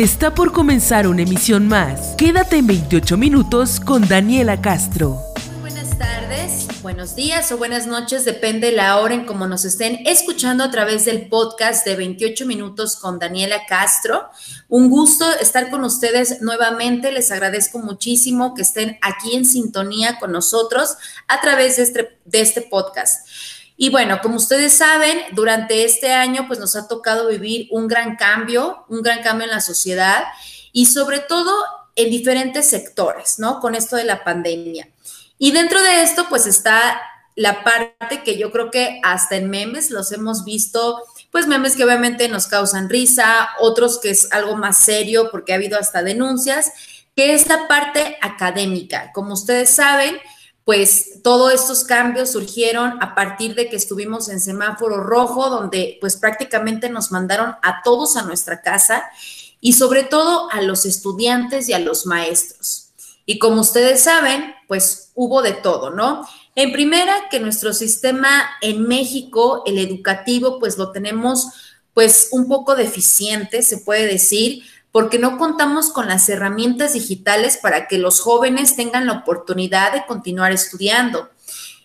Está por comenzar una emisión más. Quédate en 28 minutos con Daniela Castro. Muy buenas tardes, buenos días o buenas noches, depende la hora en cómo nos estén escuchando a través del podcast de 28 minutos con Daniela Castro. Un gusto estar con ustedes nuevamente. Les agradezco muchísimo que estén aquí en sintonía con nosotros a través de este, de este podcast. Y bueno, como ustedes saben, durante este año pues nos ha tocado vivir un gran cambio, un gran cambio en la sociedad y sobre todo en diferentes sectores, ¿no? Con esto de la pandemia. Y dentro de esto pues está la parte que yo creo que hasta en memes los hemos visto, pues memes que obviamente nos causan risa, otros que es algo más serio porque ha habido hasta denuncias, que es la parte académica. Como ustedes saben, pues todos estos cambios surgieron a partir de que estuvimos en semáforo rojo, donde pues prácticamente nos mandaron a todos a nuestra casa y sobre todo a los estudiantes y a los maestros. Y como ustedes saben, pues hubo de todo, ¿no? En primera, que nuestro sistema en México, el educativo, pues lo tenemos pues un poco deficiente, se puede decir, porque no contamos con las herramientas digitales para que los jóvenes tengan la oportunidad de continuar estudiando.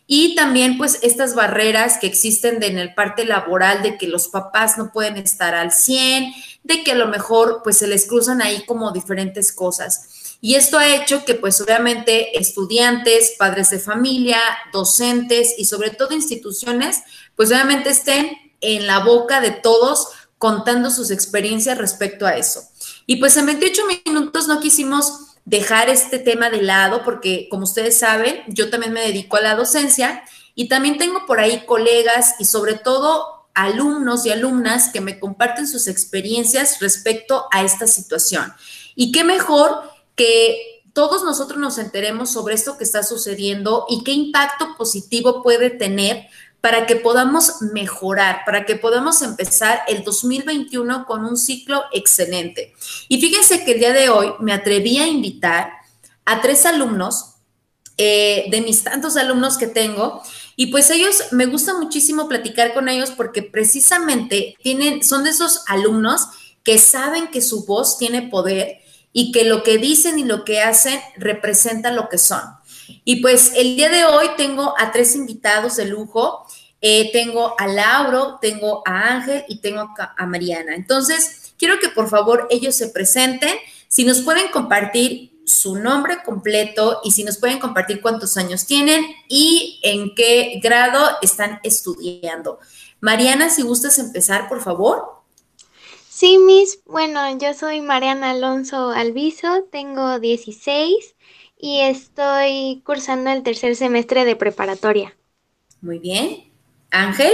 Y también pues estas barreras que existen en el parte laboral de que los papás no pueden estar al 100, de que a lo mejor pues se les cruzan ahí como diferentes cosas. Y esto ha hecho que pues obviamente estudiantes, padres de familia, docentes y sobre todo instituciones pues obviamente estén en la boca de todos contando sus experiencias respecto a eso. Y pues en 28 minutos no quisimos dejar este tema de lado porque, como ustedes saben, yo también me dedico a la docencia y también tengo por ahí colegas y sobre todo alumnos y alumnas que me comparten sus experiencias respecto a esta situación. Y qué mejor que todos nosotros nos enteremos sobre esto que está sucediendo y qué impacto positivo puede tener para que podamos mejorar, para que podamos empezar el 2021 con un ciclo excelente. Y fíjense que el día de hoy me atreví a invitar a tres alumnos, eh, de mis tantos alumnos que tengo, y pues ellos, me gusta muchísimo platicar con ellos porque precisamente tienen, son de esos alumnos que saben que su voz tiene poder y que lo que dicen y lo que hacen representa lo que son. Y pues el día de hoy tengo a tres invitados de lujo. Eh, tengo a Lauro, tengo a Ángel y tengo a Mariana. Entonces, quiero que por favor ellos se presenten. Si nos pueden compartir su nombre completo y si nos pueden compartir cuántos años tienen y en qué grado están estudiando. Mariana, si gustas empezar, por favor. Sí, Miss. Bueno, yo soy Mariana Alonso Alviso, tengo 16 y estoy cursando el tercer semestre de preparatoria. Muy bien. Ángel.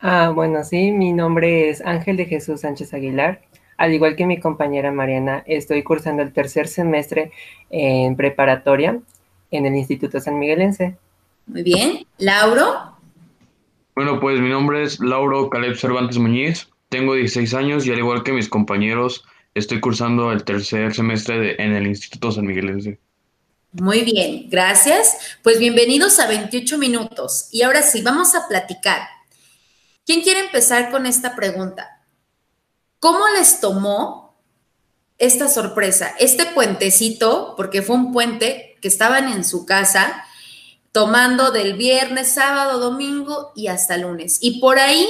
Ah, bueno, sí, mi nombre es Ángel de Jesús Sánchez Aguilar. Al igual que mi compañera Mariana, estoy cursando el tercer semestre en preparatoria en el Instituto San Miguelense. Muy bien. Lauro. Bueno, pues mi nombre es Lauro Caleb Cervantes Muñiz. Tengo 16 años y al igual que mis compañeros, Estoy cursando el tercer semestre en el Instituto San Miguelense. Muy bien, gracias. Pues bienvenidos a 28 minutos. Y ahora sí, vamos a platicar. ¿Quién quiere empezar con esta pregunta? ¿Cómo les tomó esta sorpresa? Este puentecito, porque fue un puente que estaban en su casa tomando del viernes, sábado, domingo y hasta lunes. Y por ahí,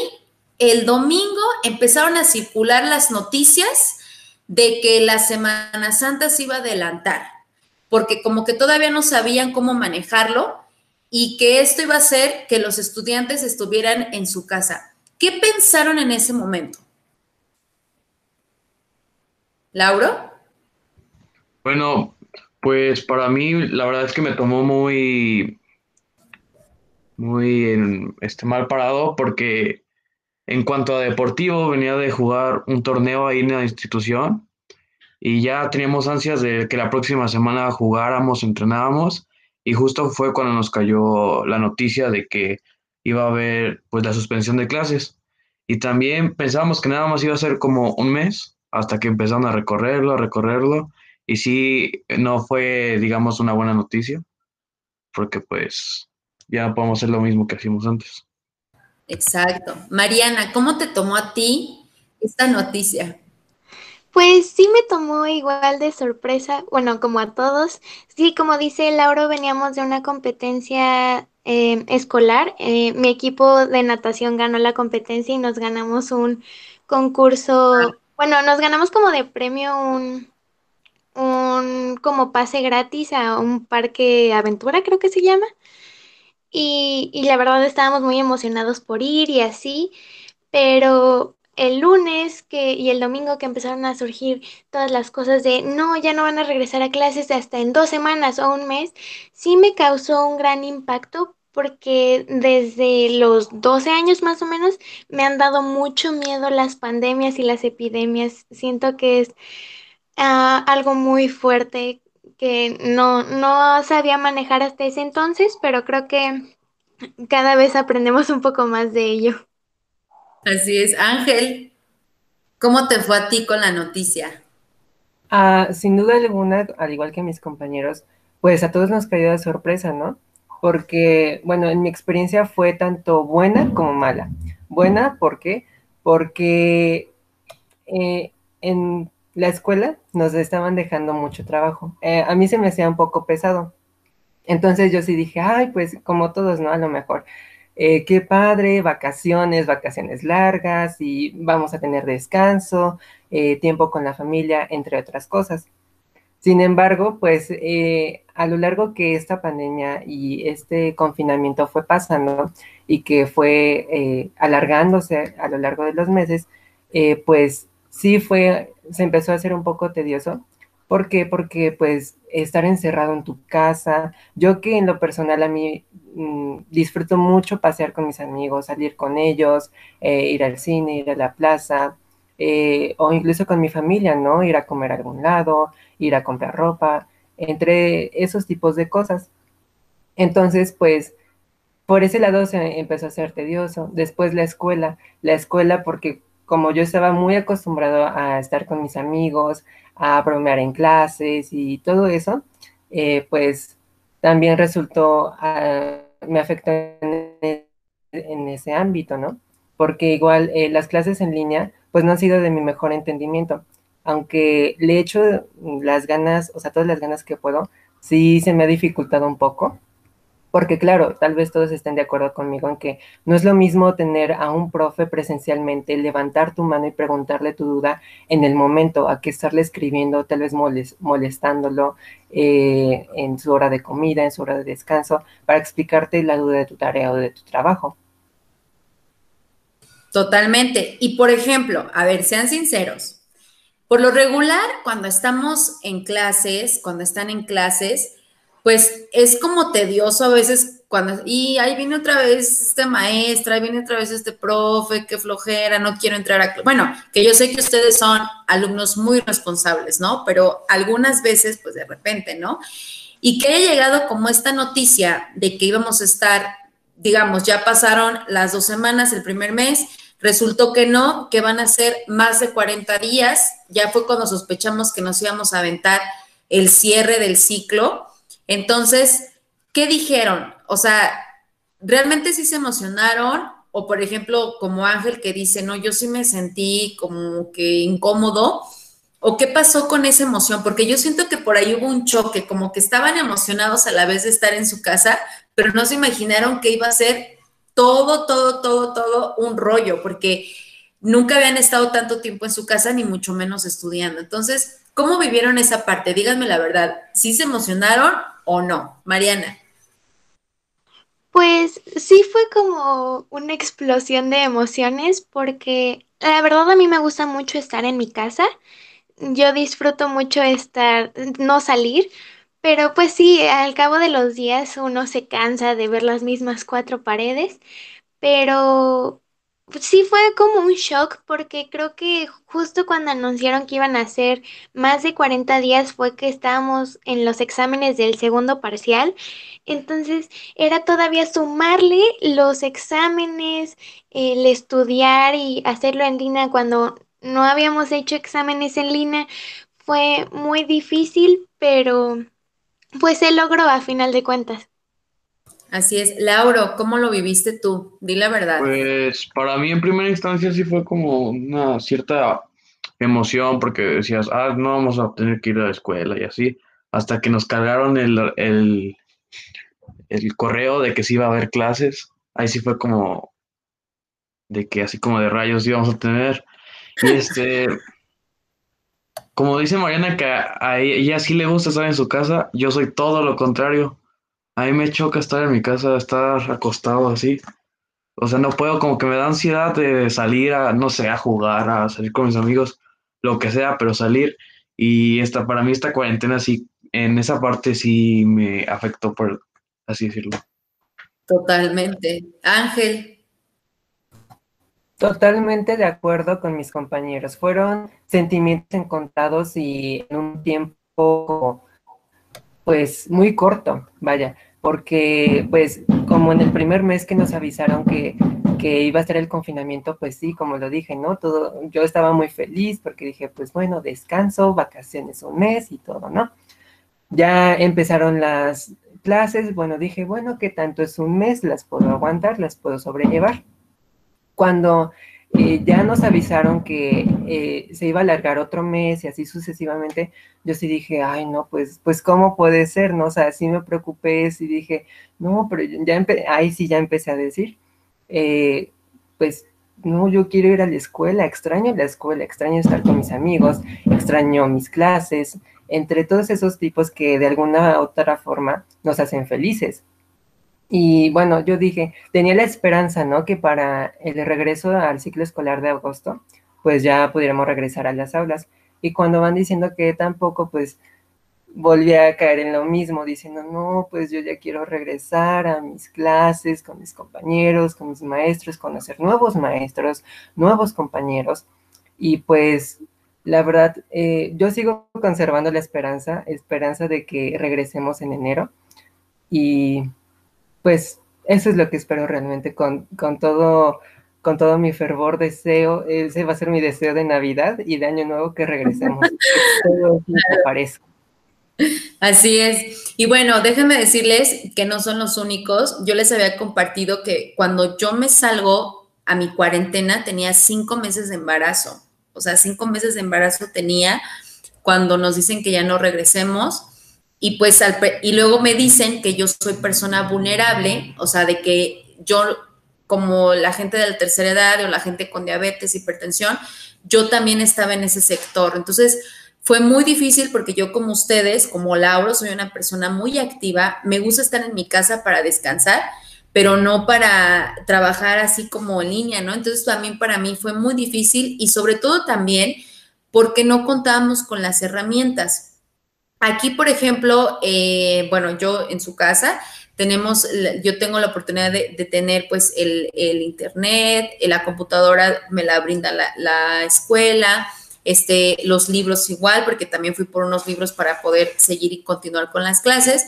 el domingo empezaron a circular las noticias de que la Semana Santa se iba a adelantar, porque como que todavía no sabían cómo manejarlo y que esto iba a hacer que los estudiantes estuvieran en su casa. ¿Qué pensaron en ese momento? Lauro. Bueno, pues para mí la verdad es que me tomó muy, muy este, mal parado porque en cuanto a deportivo, venía de jugar un torneo ahí en la institución y ya teníamos ansias de que la próxima semana jugáramos, entrenábamos y justo fue cuando nos cayó la noticia de que iba a haber pues la suspensión de clases y también pensábamos que nada más iba a ser como un mes hasta que empezaron a recorrerlo, a recorrerlo y sí no fue digamos una buena noticia porque pues ya no podemos hacer lo mismo que hacíamos antes. Exacto. Mariana, ¿cómo te tomó a ti esta noticia? Pues sí me tomó igual de sorpresa, bueno, como a todos. Sí, como dice Lauro, veníamos de una competencia eh, escolar. Eh, mi equipo de natación ganó la competencia y nos ganamos un concurso, bueno, nos ganamos como de premio un, un como pase gratis a un parque aventura, creo que se llama. Y, y la verdad estábamos muy emocionados por ir y así, pero el lunes que, y el domingo que empezaron a surgir todas las cosas de no, ya no van a regresar a clases hasta en dos semanas o un mes, sí me causó un gran impacto porque desde los 12 años más o menos me han dado mucho miedo las pandemias y las epidemias. Siento que es ah, algo muy fuerte que no, no sabía manejar hasta ese entonces, pero creo que cada vez aprendemos un poco más de ello. Así es. Ángel, ¿cómo te fue a ti con la noticia? Ah, sin duda alguna, al igual que mis compañeros, pues a todos nos cayó de sorpresa, ¿no? Porque, bueno, en mi experiencia fue tanto buena como mala. Buena, ¿por qué? Porque eh, en la escuela nos estaban dejando mucho trabajo. Eh, a mí se me hacía un poco pesado. Entonces yo sí dije, ay, pues como todos, ¿no? A lo mejor eh, qué padre, vacaciones, vacaciones largas y vamos a tener descanso, eh, tiempo con la familia, entre otras cosas. Sin embargo, pues eh, a lo largo que esta pandemia y este confinamiento fue pasando y que fue alargándose a lo largo de los meses, pues sí fue, se empezó a hacer un poco tedioso. ¿Por qué? Porque pues estar encerrado en tu casa, yo que en lo personal a mí Mm, disfruto mucho pasear con mis amigos, salir con ellos, eh, ir al cine, ir a la plaza, eh, o incluso con mi familia, ¿no? Ir a comer a algún lado, ir a comprar ropa, entre esos tipos de cosas. Entonces, pues, por ese lado se empezó a ser tedioso. Después la escuela, la escuela porque como yo estaba muy acostumbrado a estar con mis amigos, a bromear en clases y todo eso, eh, pues también resultó, ah, me afectó en, ese ámbito, ¿no? Porque igual eh, las clases en línea, pues no han sido de mi mejor entendimiento. Aunque le he hecho las ganas, o sea, todas las ganas que puedo, sí se me ha dificultado un poco porque claro, tal vez todos estén de acuerdo conmigo en que no es lo mismo tener a un profe presencialmente, levantar tu mano y preguntarle tu duda en el momento, a que estarle escribiendo, tal vez molestándolo eh, en su hora de comida, en su hora de descanso, para explicarte la duda de tu tarea o de tu trabajo. Totalmente. Y por ejemplo, a ver, sean sinceros. Por lo regular, cuando estamos en clases, cuando están en clases, pues es como tedioso a veces cuando, y ahí viene otra vez esta maestra, ahí viene otra vez este profe, qué flojera, no quiero entrar a... Bueno, que yo sé que ustedes son alumnos muy responsables, ¿no? Pero algunas veces, pues de repente, ¿no? Y que haya llegado como esta noticia de que íbamos a estar, digamos, ya pasaron las dos semanas, el primer mes, resultó que no, que van a ser más de 40 días, ya fue cuando sospechamos que nos íbamos a aventar el cierre del ciclo entonces, ¿qué dijeron? O sea, ¿realmente sí se emocionaron? O por ejemplo, como Ángel que dice, no, yo sí me sentí como que incómodo. ¿O qué pasó con esa emoción? Porque yo siento que por ahí hubo un choque, como que estaban emocionados a la vez de estar en su casa, pero no se imaginaron que iba a ser todo, todo, todo, todo un rollo, porque nunca habían estado tanto tiempo en su casa, ni mucho menos estudiando. Entonces, ¿cómo vivieron esa parte? Díganme la verdad, ¿sí se emocionaron o no? Mariana. Pues sí fue como una explosión de emociones porque la verdad a mí me gusta mucho estar en mi casa. Yo disfruto mucho estar, no salir, pero pues sí, al cabo de los días uno se cansa de ver las mismas cuatro paredes, pero Sí fue como un shock porque creo que justo cuando anunciaron que iban a ser más de 40 días fue que estábamos en los exámenes del segundo parcial. Entonces era todavía sumarle los exámenes, el estudiar y hacerlo en línea cuando no habíamos hecho exámenes en línea. Fue muy difícil, pero pues se logró a final de cuentas. Así es. Lauro, ¿cómo lo viviste tú? Di la verdad. Pues para mí en primera instancia sí fue como una cierta emoción porque decías, ah, no vamos a tener que ir a la escuela y así, hasta que nos cargaron el, el, el correo de que sí iba a haber clases, ahí sí fue como de que así como de rayos íbamos a tener. Y este, como dice Mariana, que a ella sí le gusta estar en su casa, yo soy todo lo contrario. A mí me choca estar en mi casa, estar acostado así. O sea, no puedo, como que me da ansiedad de salir a, no sé, a jugar, a salir con mis amigos, lo que sea, pero salir. Y esta, para mí esta cuarentena sí, en esa parte sí me afectó, por así decirlo. Totalmente. Ángel. Totalmente de acuerdo con mis compañeros. Fueron sentimientos encontrados y en un tiempo, pues, muy corto, vaya, porque, pues, como en el primer mes que nos avisaron que, que iba a ser el confinamiento, pues sí, como lo dije, ¿no? Todo, yo estaba muy feliz porque dije, pues bueno, descanso, vacaciones un mes y todo, ¿no? Ya empezaron las clases, bueno, dije, bueno, que tanto es un mes, las puedo aguantar, las puedo sobrellevar cuando eh, ya nos avisaron que eh, se iba a alargar otro mes y así sucesivamente, yo sí dije, ay, no, pues, pues, ¿cómo puede ser? No, o sea, sí me preocupé, sí dije, no, pero ya ahí sí ya empecé a decir, eh, pues, no, yo quiero ir a la escuela, extraño la escuela, extraño estar con mis amigos, extraño mis clases, entre todos esos tipos que de alguna u otra forma nos hacen felices. Y bueno, yo dije, tenía la esperanza, ¿no? Que para el regreso al ciclo escolar de agosto, pues ya pudiéramos regresar a las aulas. Y cuando van diciendo que tampoco, pues volví a caer en lo mismo, diciendo, no, pues yo ya quiero regresar a mis clases con mis compañeros, con mis maestros, conocer nuevos maestros, nuevos compañeros. Y pues la verdad, eh, yo sigo conservando la esperanza, esperanza de que regresemos en enero. Y pues eso es lo que espero realmente con, todo con todo mi fervor deseo, ese va a ser mi deseo de Navidad y de Año Nuevo que regresemos. Así es. Y bueno, déjenme decirles que no son los únicos. Yo les había compartido que cuando yo me salgo a mi cuarentena tenía cinco meses de embarazo. O sea, cinco meses de embarazo tenía cuando nos dicen que ya no regresemos y pues y luego me dicen que yo soy persona vulnerable, o sea, de que yo como la gente de la tercera edad o la gente con diabetes, hipertensión, yo también estaba en ese sector. Entonces, fue muy difícil porque yo como ustedes, como Lauro, soy una persona muy activa, me gusta estar en mi casa para descansar, pero no para trabajar así como en línea, ¿no? Entonces también para mí fue muy difícil y sobre todo también porque no contábamos con las herramientas. Aquí, por ejemplo, eh, bueno, yo en su casa tenemos, yo tengo la oportunidad de, tener pues el, internet, eh, la computadora me la brinda la, escuela, este, los libros igual, porque también fui por unos libros para poder seguir y continuar con las clases,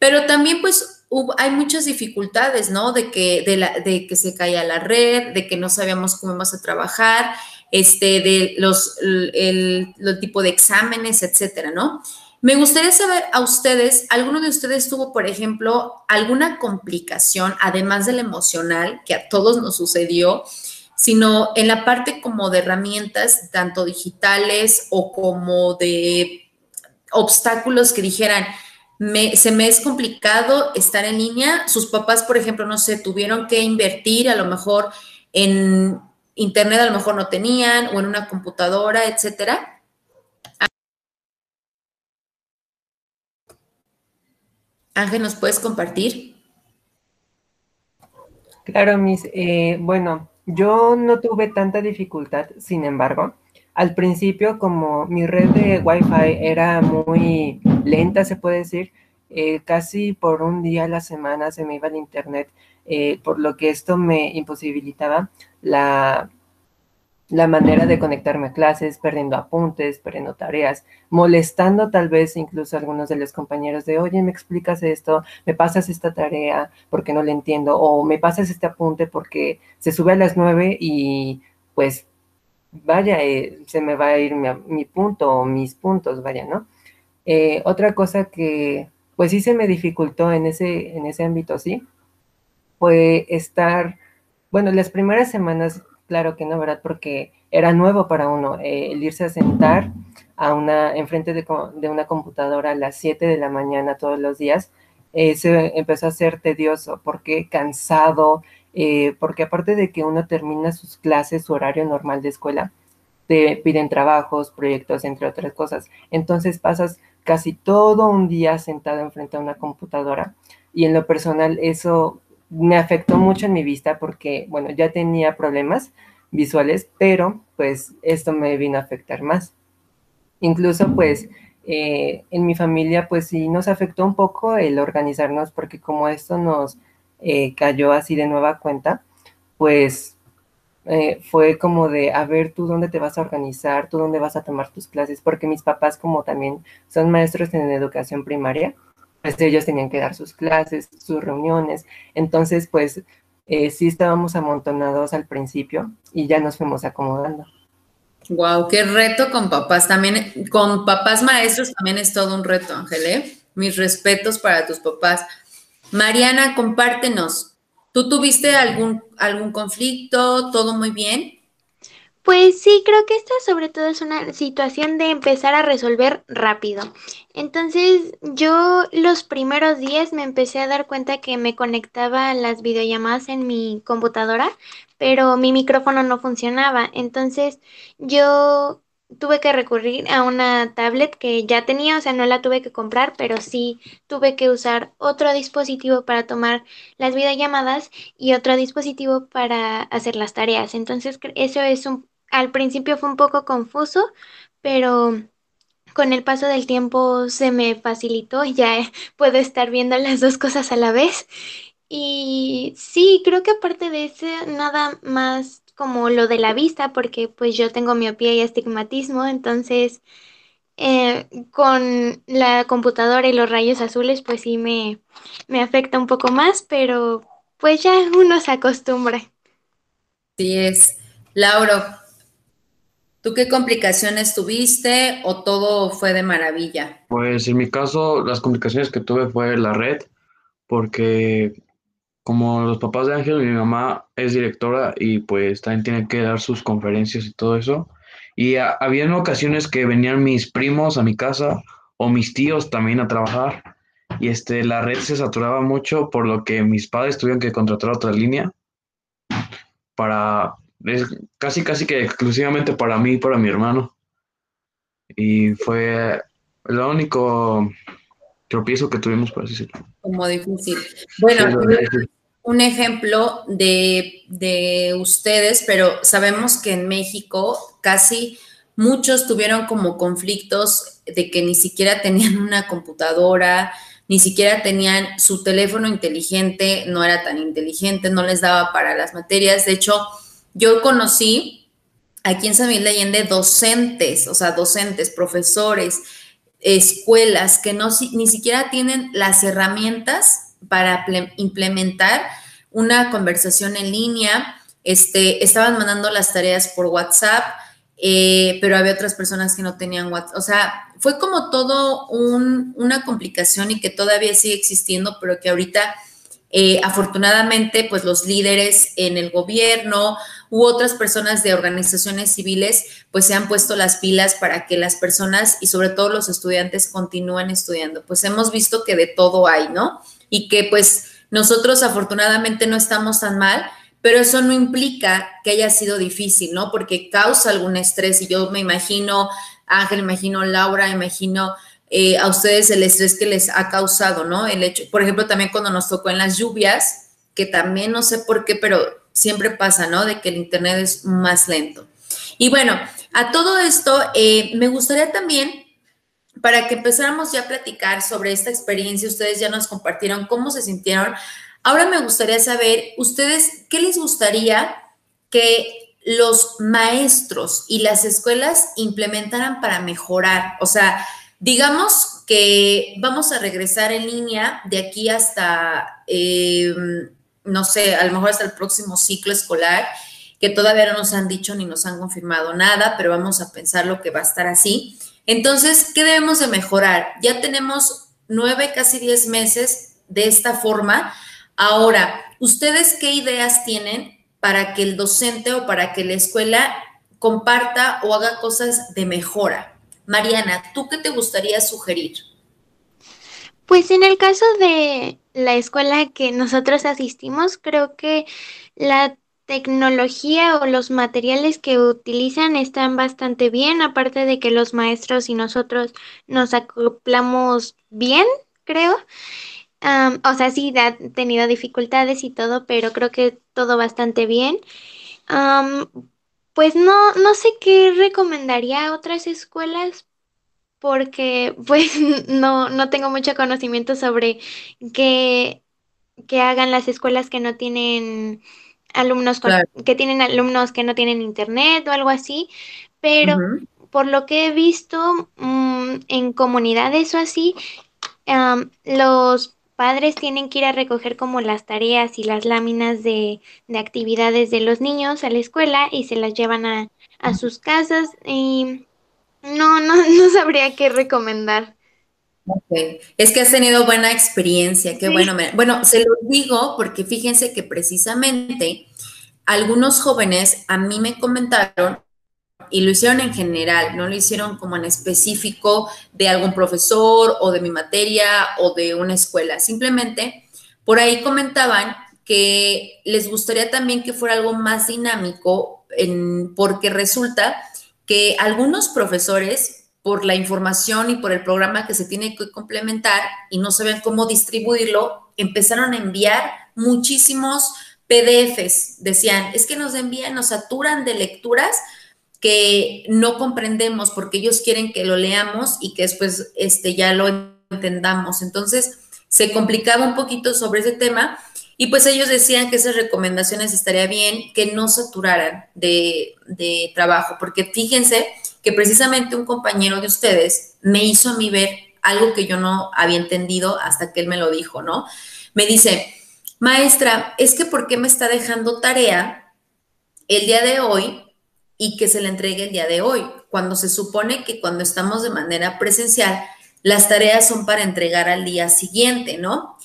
pero también pues hay muchas dificultades, ¿no? De que, de, la, de que se caía la red, de que no sabíamos cómo íbamos a trabajar, este, de los, el, el tipo de exámenes, etcétera, ¿no? Me gustaría saber a ustedes, ¿alguno de ustedes tuvo, por ejemplo, alguna complicación, además del emocional, que a todos nos sucedió, sino en la parte como de herramientas, tanto digitales o como de obstáculos que dijeran, se me es complicado estar en línea. Sus papás, por ejemplo, no sé, tuvieron que invertir a lo mejor en internet, a lo mejor no tenían, o en una computadora, etcétera. Ángel, ¿nos puedes compartir? Claro, mis, eh, bueno, yo no tuve tanta dificultad, sin embargo, al principio como mi red de Wi-Fi era muy lenta, se puede decir, eh, casi por un día a la semana se me iba el internet, eh, por lo que esto me imposibilitaba la, la manera de conectarme a clases, perdiendo apuntes, perdiendo tareas, molestando tal vez incluso a algunos de los compañeros de, oye, me explicas esto, me pasas esta tarea porque no la entiendo, o me pasas este apunte porque se sube a las nueve y pues vaya, eh, se me va a ir mi, punto o mis puntos, vaya, ¿no? Eh, otra cosa que pues sí se me dificultó en ese, en ese ámbito, sí, fue estar, bueno, las primeras semanas claro que no, ¿verdad? Porque era nuevo para uno eh, el irse a sentar a una, enfrente de, una computadora a las 7 de la mañana todos los días, eh, se empezó a ser tedioso, porque cansado, eh, porque aparte de que uno termina sus clases, su horario normal de escuela, te piden trabajos, proyectos, entre otras cosas. Entonces pasas casi todo un día sentado enfrente a una computadora y en lo personal eso me afectó mucho en mi vista porque, bueno, ya tenía problemas visuales, pero pues esto me vino a afectar más. Incluso pues eh, en mi familia pues sí nos afectó un poco el organizarnos porque como esto nos eh, cayó así de nueva cuenta, pues eh, fue como de, a ver, tú dónde te vas a organizar, tú dónde vas a tomar tus clases, porque mis papás como también son maestros en educación primaria, pues ellos tenían que dar sus clases, sus reuniones, entonces pues sí estábamos amontonados al principio y ya nos fuimos acomodando. Wow, qué reto con papás. También con papás maestros también es todo un reto, Ángel. ¿eh? Mis respetos para tus papás. Mariana, compártenos. ¿Tú tuviste algún, algún conflicto? ¿Todo muy bien? Pues sí, creo que esta sobre todo es una situación de empezar a resolver rápido. Entonces yo los primeros días me empecé a dar cuenta que me conectaba a las videollamadas en mi computadora, pero mi micrófono no funcionaba. Entonces yo tuve que recurrir a una tablet que ya tenía, o sea, no la tuve que comprar, pero sí tuve que usar otro dispositivo para tomar las videollamadas y otro dispositivo para hacer las tareas. Entonces, eso es un al principio fue un poco confuso, pero con el paso del tiempo se me facilitó, ya puedo estar viendo las dos cosas a la vez. Y sí, creo que aparte de eso, nada más como lo de la vista, porque pues yo tengo miopía y astigmatismo, entonces eh, con la computadora y los rayos azules, pues sí me, me afecta un poco más, pero pues ya uno se acostumbra. Sí es. Lauro, ¿Tú qué complicaciones tuviste o todo fue de maravilla? Pues en mi caso, las complicaciones que tuve fue la red, porque como los papás de Ángel, mi mamá es directora y pues también tiene que dar sus conferencias y todo eso. Y había ocasiones que venían mis primos a mi casa o mis tíos también a trabajar y este, la red se saturaba mucho por lo que mis padres tuvieron que contratar otra línea para es casi, casi que exclusivamente para mí y para mi hermano. Y fue lo único tropiezo que tuvimos, por así decirlo. Como difícil. Bueno, un ejemplo de, de ustedes, pero sabemos que en México casi muchos tuvieron como conflictos de que ni siquiera tenían una computadora, ni siquiera tenían su teléfono inteligente, no era tan inteligente, no les daba para las materias. De hecho, yo conocí aquí en San Miguel de Allende docentes, o sea, docentes, profesores, escuelas que no ni siquiera tienen las herramientas para implementar una conversación en línea. Este, estaban mandando las tareas por WhatsApp, eh, pero había otras personas que no tenían WhatsApp. O sea, fue como todo una complicación y que todavía sigue existiendo, pero que ahorita eh, afortunadamente, pues los líderes en el gobierno u otras personas de organizaciones civiles, pues se han puesto las pilas para que las personas y sobre todo los estudiantes continúen estudiando. Pues hemos visto que de todo hay, ¿no? Y que pues nosotros afortunadamente no estamos tan mal, pero eso no implica que haya sido difícil, ¿no? Porque causa algún estrés y yo me imagino, Ángel, imagino Laura, imagino eh, a ustedes el estrés que les ha causado, ¿no? El hecho, por ejemplo, también cuando nos tocó en las lluvias, que también no sé por qué, pero siempre pasa, ¿no? De que el Internet es más lento. Y bueno, a todo esto, eh, me gustaría también, para que empezáramos ya a platicar sobre esta experiencia, ustedes ya nos compartieron cómo se sintieron. Ahora me gustaría saber, ustedes, ¿qué les gustaría que los maestros y las escuelas implementaran para mejorar? O sea, Digamos que vamos a regresar en línea de aquí hasta, eh, no sé, a lo mejor hasta el próximo ciclo escolar, que todavía no nos han dicho ni nos han confirmado nada, pero vamos a pensar lo que va a estar así. Entonces, ¿qué debemos de mejorar? Ya tenemos nueve, casi diez meses de esta forma. Ahora, ¿ustedes qué ideas tienen para que el docente o para que la escuela comparta o haga cosas de mejora? Mariana, ¿tú qué te gustaría sugerir? Pues en el caso de la escuela que nosotros asistimos, creo que la tecnología o los materiales que utilizan están bastante bien, aparte de que los maestros y nosotros nos acoplamos bien, creo. o sea, sí, ha tenido dificultades y todo, pero creo que todo bastante bien. Pues no, no sé qué recomendaría a otras escuelas porque pues no, no tengo mucho conocimiento sobre qué, qué hagan las escuelas que no tienen alumnos que tienen alumnos que no tienen internet o algo así, pero por lo que he visto mm, en comunidades o así, los padres tienen que ir a recoger como las tareas y las láminas de, de, actividades de los niños a la escuela y se las llevan a, a sus casas y no, no, no sabría qué recomendar. Okay. Es que has tenido buena experiencia, qué bueno. Bueno, se lo digo porque fíjense que precisamente algunos jóvenes a mí me comentaron y lo hicieron en general, no lo hicieron como en específico de algún profesor o de mi materia o de una escuela. Simplemente por ahí comentaban que les gustaría también que fuera algo más dinámico porque resulta que algunos profesores por la información y por el programa que se tiene que complementar y no saben cómo distribuirlo, empezaron a enviar muchísimos PDFs. Decían, es que nos envían, nos saturan de lecturas que no comprendemos porque ellos quieren que lo leamos y que después este, ya lo entendamos. Entonces, se complicaba un poquito sobre ese tema y pues ellos decían que esas recomendaciones estaría bien que no saturaran de, de trabajo, porque fíjense, que precisamente un compañero de ustedes me hizo a mí ver algo que yo no había entendido hasta que él me lo dijo, ¿no? Me dice, maestra, es que ¿por qué me está dejando tarea el día de hoy y que se le entregue el día de hoy? Cuando se supone que cuando estamos de manera presencial, las tareas son para entregar al día siguiente, ¿no?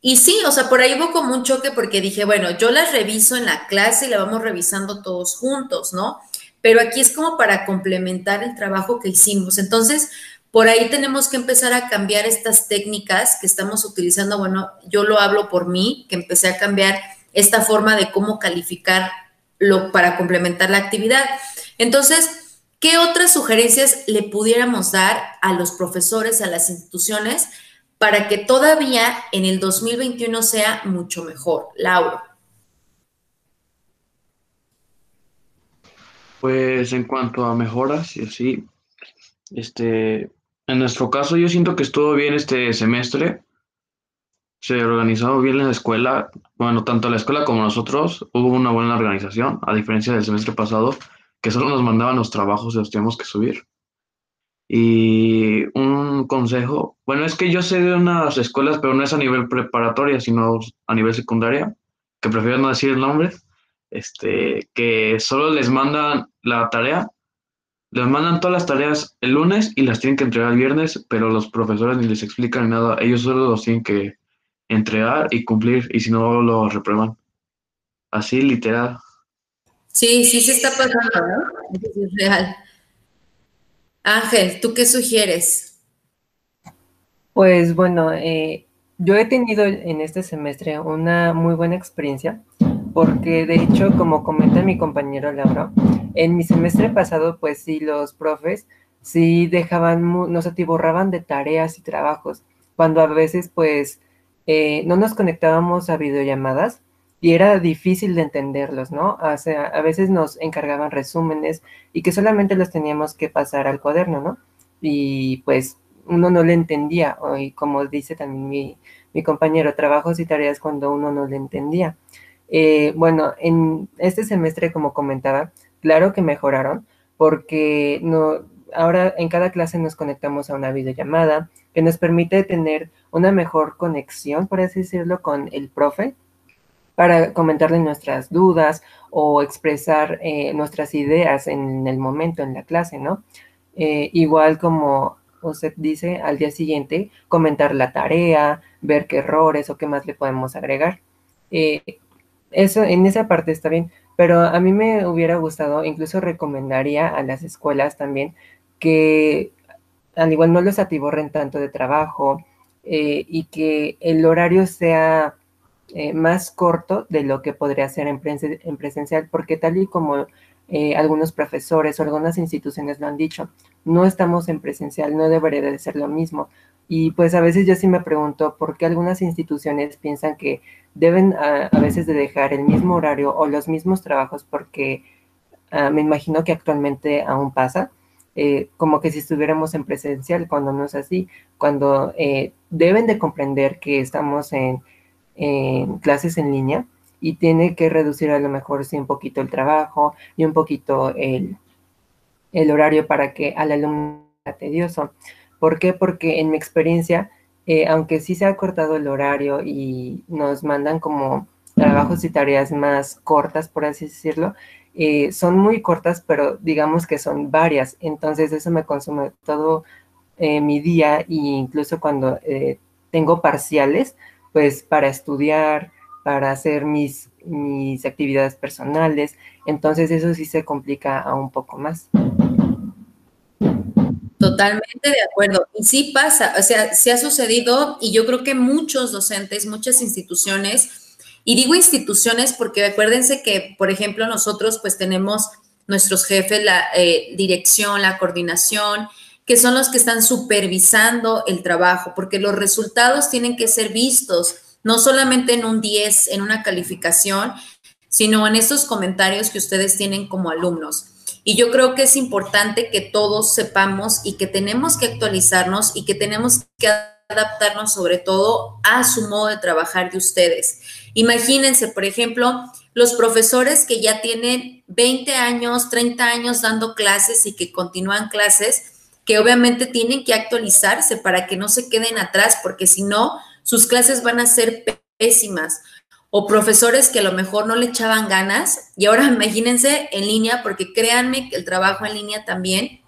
Y sí, o sea, por ahí hubo como un choque porque dije, bueno, yo las reviso en la clase y la vamos revisando todos juntos, ¿no? pero aquí es como para complementar el trabajo que hicimos. Entonces, por ahí tenemos que empezar a cambiar estas técnicas que estamos utilizando. Bueno, yo lo hablo por mí, que empecé a cambiar esta forma de cómo calificarlo para complementar la actividad. Entonces, ¿qué otras sugerencias le pudiéramos dar a los profesores, a las instituciones, para que todavía en el 2021 sea mucho mejor? Laura. Pues en cuanto a mejoras y así, este, en nuestro caso yo siento que estuvo bien este semestre. Se organizó bien la escuela, bueno, tanto la escuela como nosotros, hubo una buena organización, a diferencia del semestre pasado, que solo nos mandaban los trabajos y los teníamos que subir. Y un consejo, bueno, es que yo sé de unas escuelas, pero no es a nivel preparatoria, sino a nivel secundaria, que prefiero no decir el nombre, este, que solo les mandan la tarea, les mandan todas las tareas el lunes y las tienen que entregar el viernes, pero los profesores ni les explican nada, ellos solo los tienen que entregar y cumplir, y si no lo reprueban. Así, literal. Sí, sí se está pasando, ¿no? Es real. Ángel, ¿tú qué sugieres? Pues bueno, eh, yo he tenido en este semestre una muy buena experiencia porque de hecho, como comenta mi compañero Laura, en mi semestre pasado, pues sí, los profes sí dejaban, nos atiborraban de tareas y trabajos, cuando a veces pues eh, no nos conectábamos a videollamadas y era difícil de entenderlos, ¿no? O sea, a veces nos encargaban resúmenes y que solamente los teníamos que pasar al cuaderno, ¿no? Y pues uno no le entendía, y como dice también mi, mi compañero, trabajos y tareas cuando uno no le entendía. Eh, bueno, en este semestre, como comentaba, claro que mejoraron porque no, ahora en cada clase nos conectamos a una videollamada que nos permite tener una mejor conexión, por así decirlo, con el profe para comentarle nuestras dudas o expresar eh, nuestras ideas en el momento, en la clase, ¿no? Eh, igual como usted dice, al día siguiente, comentar la tarea, ver qué errores o qué más le podemos agregar eso en esa parte está bien, pero a mí me hubiera gustado, incluso recomendaría a las escuelas también que al igual no los atiborren tanto de trabajo eh, y que el horario sea eh, más corto de lo que podría ser en, en presencial, porque tal y como eh, algunos profesores o algunas instituciones lo han dicho, no estamos en presencial, no debería de ser lo mismo. Y pues a veces yo sí me pregunto por qué algunas instituciones piensan que deben a, veces de dejar el mismo horario o los mismos trabajos porque ah, me imagino que actualmente aún pasa, eh, como que si estuviéramos en presencial, cuando no es así, cuando eh, deben de comprender que estamos en, en clases en línea y tiene que reducir a lo mejor sí un poquito el trabajo y un poquito el, el horario para que al alumno sea tedioso. ¿Por qué? Porque en mi experiencia, eh, aunque sí se ha cortado el horario y nos mandan como trabajos y tareas más cortas, por así decirlo, eh, son muy cortas, pero digamos que son varias. Entonces eso me consume todo eh, mi día e incluso cuando tengo parciales, pues para estudiar, para hacer mis, mis actividades personales. Entonces eso sí se complica aún un poco más. Totalmente de acuerdo. Y sí pasa, o sea, sí ha sucedido y yo creo que muchos docentes, muchas instituciones, y digo instituciones porque acuérdense que, por ejemplo, nosotros pues tenemos nuestros jefes, la eh, dirección, la coordinación, que son los que están supervisando el trabajo, porque los resultados tienen que ser vistos, no solamente en un 10, en una calificación, sino en estos comentarios que ustedes tienen como alumnos. Y yo creo que es importante que todos sepamos y que tenemos que actualizarnos y que tenemos que adaptarnos sobre todo a su modo de trabajar de ustedes. Imagínense, por ejemplo, los profesores que ya tienen 20 años, 30 años dando clases y que continúan clases, que obviamente tienen que actualizarse para que no se queden atrás, porque si no, sus clases van a ser pésimas o profesores que a lo mejor no le echaban ganas y ahora imagínense en línea, porque créanme que el trabajo en línea también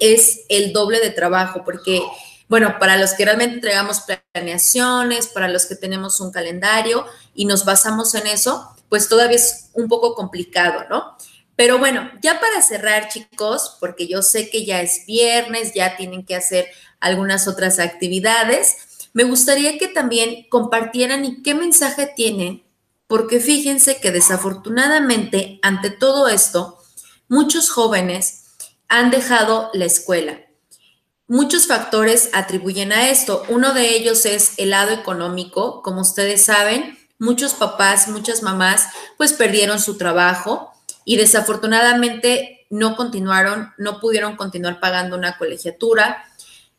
es el doble de trabajo, porque, bueno, para los que realmente entregamos planeaciones, para los que tenemos un calendario y nos basamos en eso, pues todavía es un poco complicado, ¿no? Pero bueno, ya para cerrar, chicos, porque yo sé que ya es viernes, ya tienen que hacer algunas otras actividades. Me gustaría que también compartieran y qué mensaje tienen, porque fíjense que desafortunadamente ante todo esto, muchos jóvenes han dejado la escuela. Muchos factores atribuyen a esto. Uno de ellos es el lado económico. Como ustedes saben, muchos papás, muchas mamás, pues perdieron su trabajo y desafortunadamente no continuaron, no pudieron continuar pagando una colegiatura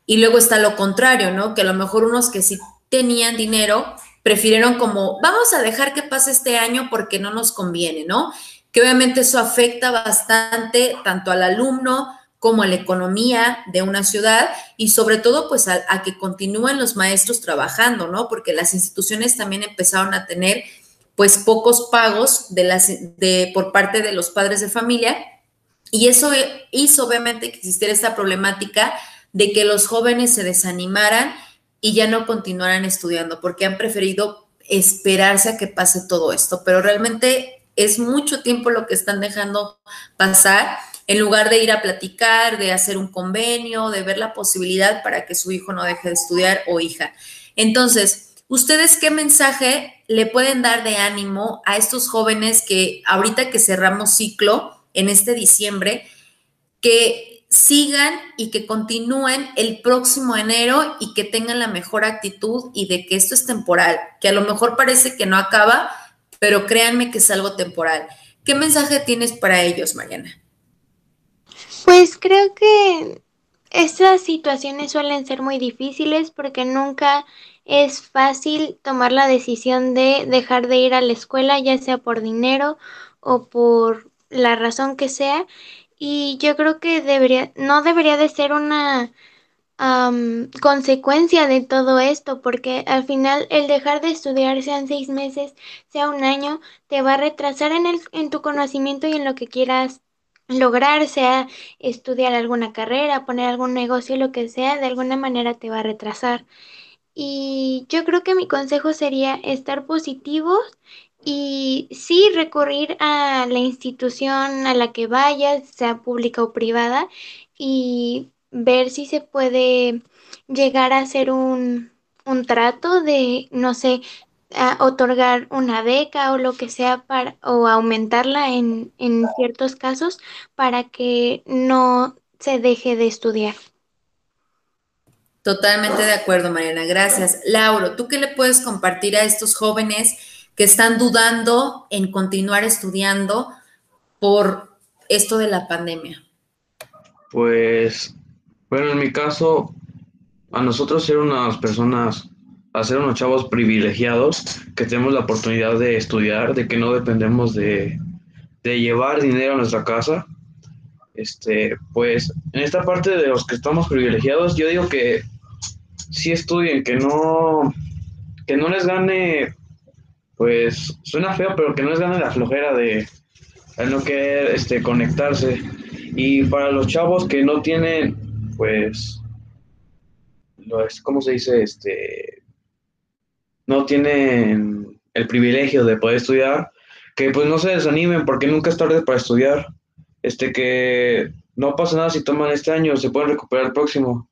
y luego está lo contrario, ¿no? Que a lo mejor unos que sí tenían dinero prefirieron como, vamos a dejar que pase este año porque no nos conviene, ¿no? Que obviamente eso afecta bastante tanto al alumno como la economía de una ciudad y sobre todo pues a, que continúen los maestros trabajando, ¿no? Porque las instituciones también empezaron a tener pues pocos pagos de las, de, por parte de los padres de familia y eso hizo obviamente que existiera esta problemática de que los jóvenes se desanimaran y ya no continuaran estudiando, porque han preferido esperarse a que pase todo esto, pero realmente es mucho tiempo lo que están dejando pasar en lugar de ir a platicar, de hacer un convenio, de ver la posibilidad para que su hijo no deje de estudiar o hija. Entonces, ¿ustedes qué mensaje le pueden dar de ánimo a estos jóvenes que ahorita que cerramos ciclo en este diciembre, que sigan y que continúen el próximo enero y que tengan la mejor actitud y de que esto es temporal, que a lo mejor parece que no acaba, pero créanme que es algo temporal. ¿Qué mensaje tienes para ellos, Mariana? Pues creo que estas situaciones suelen ser muy difíciles porque nunca es fácil tomar la decisión de dejar de ir a la escuela, ya sea por dinero o por la razón que sea. Y yo creo que debería, no debería de ser una consecuencia de todo esto, porque al final el dejar de estudiar, sean seis meses, sea un año, te va a retrasar en, el, en tu conocimiento y en lo que quieras lograr, sea estudiar alguna carrera, poner algún negocio, lo que sea, de alguna manera te va a retrasar. Y yo creo que mi consejo sería estar positivos y sí recurrir a la institución a la que vayas, sea pública o privada, y ver si se puede llegar a hacer un, un trato de, no sé, otorgar una beca o lo que sea para, o aumentarla en, en ciertos casos para que no se deje de estudiar. Totalmente de acuerdo, Mariana. Gracias. Lauro, ¿tú qué le puedes compartir a estos jóvenes que están dudando en continuar estudiando por esto de la pandemia? Pues, bueno, en mi caso, a nosotros ser unas personas a ser unos chavos privilegiados que tenemos la oportunidad de estudiar, de que no dependemos de, de llevar dinero a nuestra casa. Este, pues en esta parte de los que estamos privilegiados, yo digo que sí estudien, que no, que no les gane, pues suena feo, pero que no les gane la flojera de, no querer este, conectarse. Y para los chavos que no tienen, pues, ¿cómo se dice? Este, no tienen el privilegio de poder estudiar, que pues no se desanimen porque nunca es tarde para estudiar. Este que no pasa nada si toman este año, se pueden recuperar el próximo.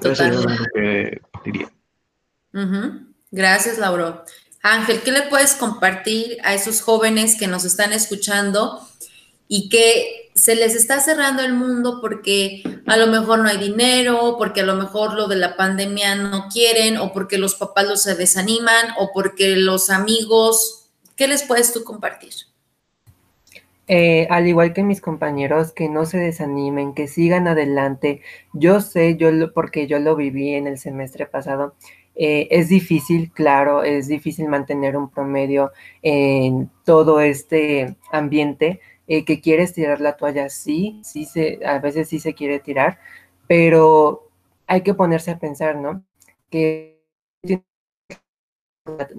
Eso es lo que diría. Gracias, Lauro. Ángel, ¿qué le puedes compartir a esos jóvenes que nos están escuchando y que se les está cerrando el mundo porque a lo mejor no hay dinero, porque a lo mejor lo de la pandemia no quieren, o porque los papás los se desaniman, o porque los amigos, ¿qué les puedes tú compartir? Eh, al igual que mis compañeros, que no se desanimen, que sigan adelante. Yo sé, yo lo, porque yo lo viví en el semestre pasado, eh, es difícil, claro, es difícil mantener un promedio en todo este ambiente, eh, que quieres tirar la toalla, sí, sí se, a veces sí se quiere tirar, pero hay que ponerse a pensar, ¿no? Que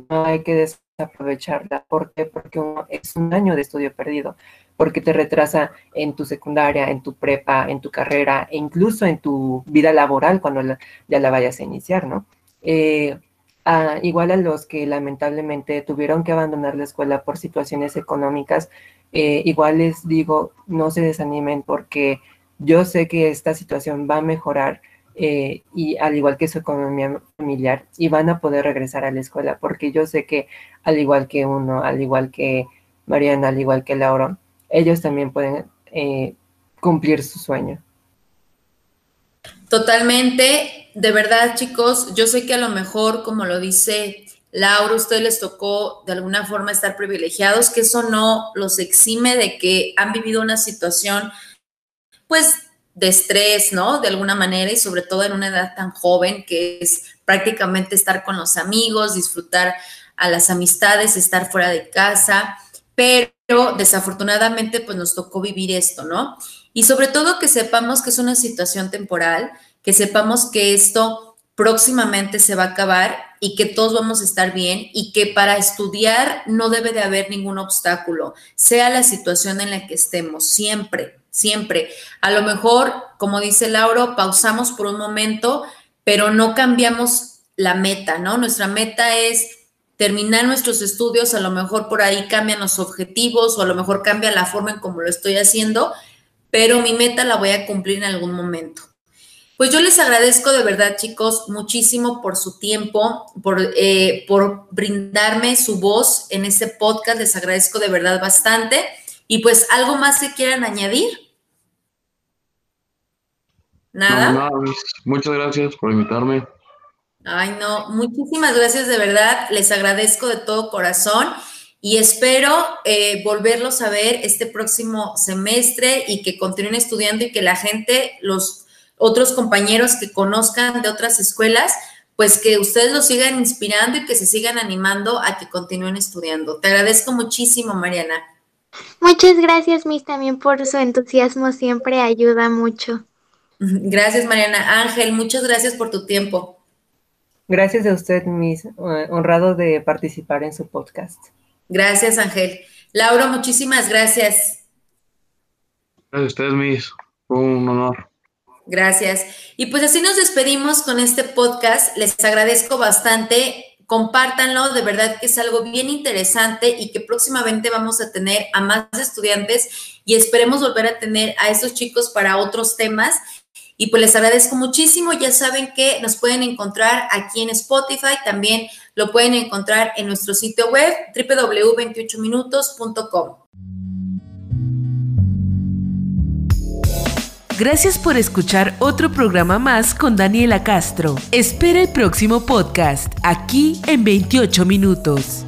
no hay que desaprovecharla. ¿Por qué? Porque es un año de estudio perdido, porque te retrasa en tu secundaria, en tu prepa, en tu carrera e incluso en tu vida laboral cuando ya la vayas a iniciar, ¿no? Eh, igual a los que lamentablemente tuvieron que abandonar la escuela por situaciones económicas, eh, igual les digo, no se desanimen porque yo sé que esta situación va a mejorar eh, y al igual que su economía familiar y van a poder regresar a la escuela porque yo sé que al igual que uno, al igual que Mariana, al igual que Laura, ellos también pueden eh, cumplir su sueño. Totalmente, de verdad chicos, yo sé que a lo mejor, como lo dice Laura, a ustedes les tocó de alguna forma estar privilegiados, que eso no los exime de que han vivido una situación, pues, de estrés, ¿no? De alguna manera y sobre todo en una edad tan joven que es prácticamente estar con los amigos, disfrutar a las amistades, estar fuera de casa, pero desafortunadamente pues nos tocó vivir esto, ¿no? Y sobre todo que sepamos que es una situación temporal, que sepamos que esto próximamente se va a acabar y que todos vamos a estar bien y que para estudiar no debe de haber ningún obstáculo, sea la situación en la que estemos, siempre, siempre. A lo mejor, como dice Lauro, pausamos por un momento, pero no cambiamos la meta, ¿no? Nuestra meta es terminar nuestros estudios, a lo mejor por ahí cambian los objetivos o a lo mejor cambia la forma en cómo lo estoy haciendo, pero mi meta la voy a cumplir en algún momento. Pues yo les agradezco de verdad, chicos, muchísimo por su tiempo, por, eh, por brindarme su voz en este podcast. Les agradezco de verdad bastante. Y pues, ¿algo más que quieran añadir? ¿Nada? nada muchas gracias por invitarme. Ay, no, muchísimas gracias de verdad. Les agradezco de todo corazón y espero eh, volverlos a ver este próximo semestre y que continúen estudiando y que la gente los otros compañeros que conozcan de otras escuelas, pues que ustedes los sigan inspirando y que se sigan animando a que continúen estudiando. Te agradezco muchísimo, Mariana. Muchas gracias, Miss, también por su entusiasmo, siempre ayuda mucho. Gracias, Mariana. Ángel, muchas gracias por tu tiempo. Gracias a usted, Miss. Eh, honrado de participar en su podcast. Gracias, Ángel. Laura, muchísimas gracias. Gracias a ustedes. Fue un honor. Gracias. Y pues así nos despedimos con este podcast. Les agradezco bastante compártanlo, de verdad que es algo bien interesante y que próximamente vamos a tener a más estudiantes y esperemos volver a tener a estos chicos para otros temas. Y pues les agradezco muchísimo. Ya saben que nos pueden encontrar aquí en Spotify. También lo pueden encontrar en nuestro sitio web www.28minutos.com. Gracias por escuchar otro programa más con Daniela Castro. Espera el próximo podcast aquí en 28 minutos.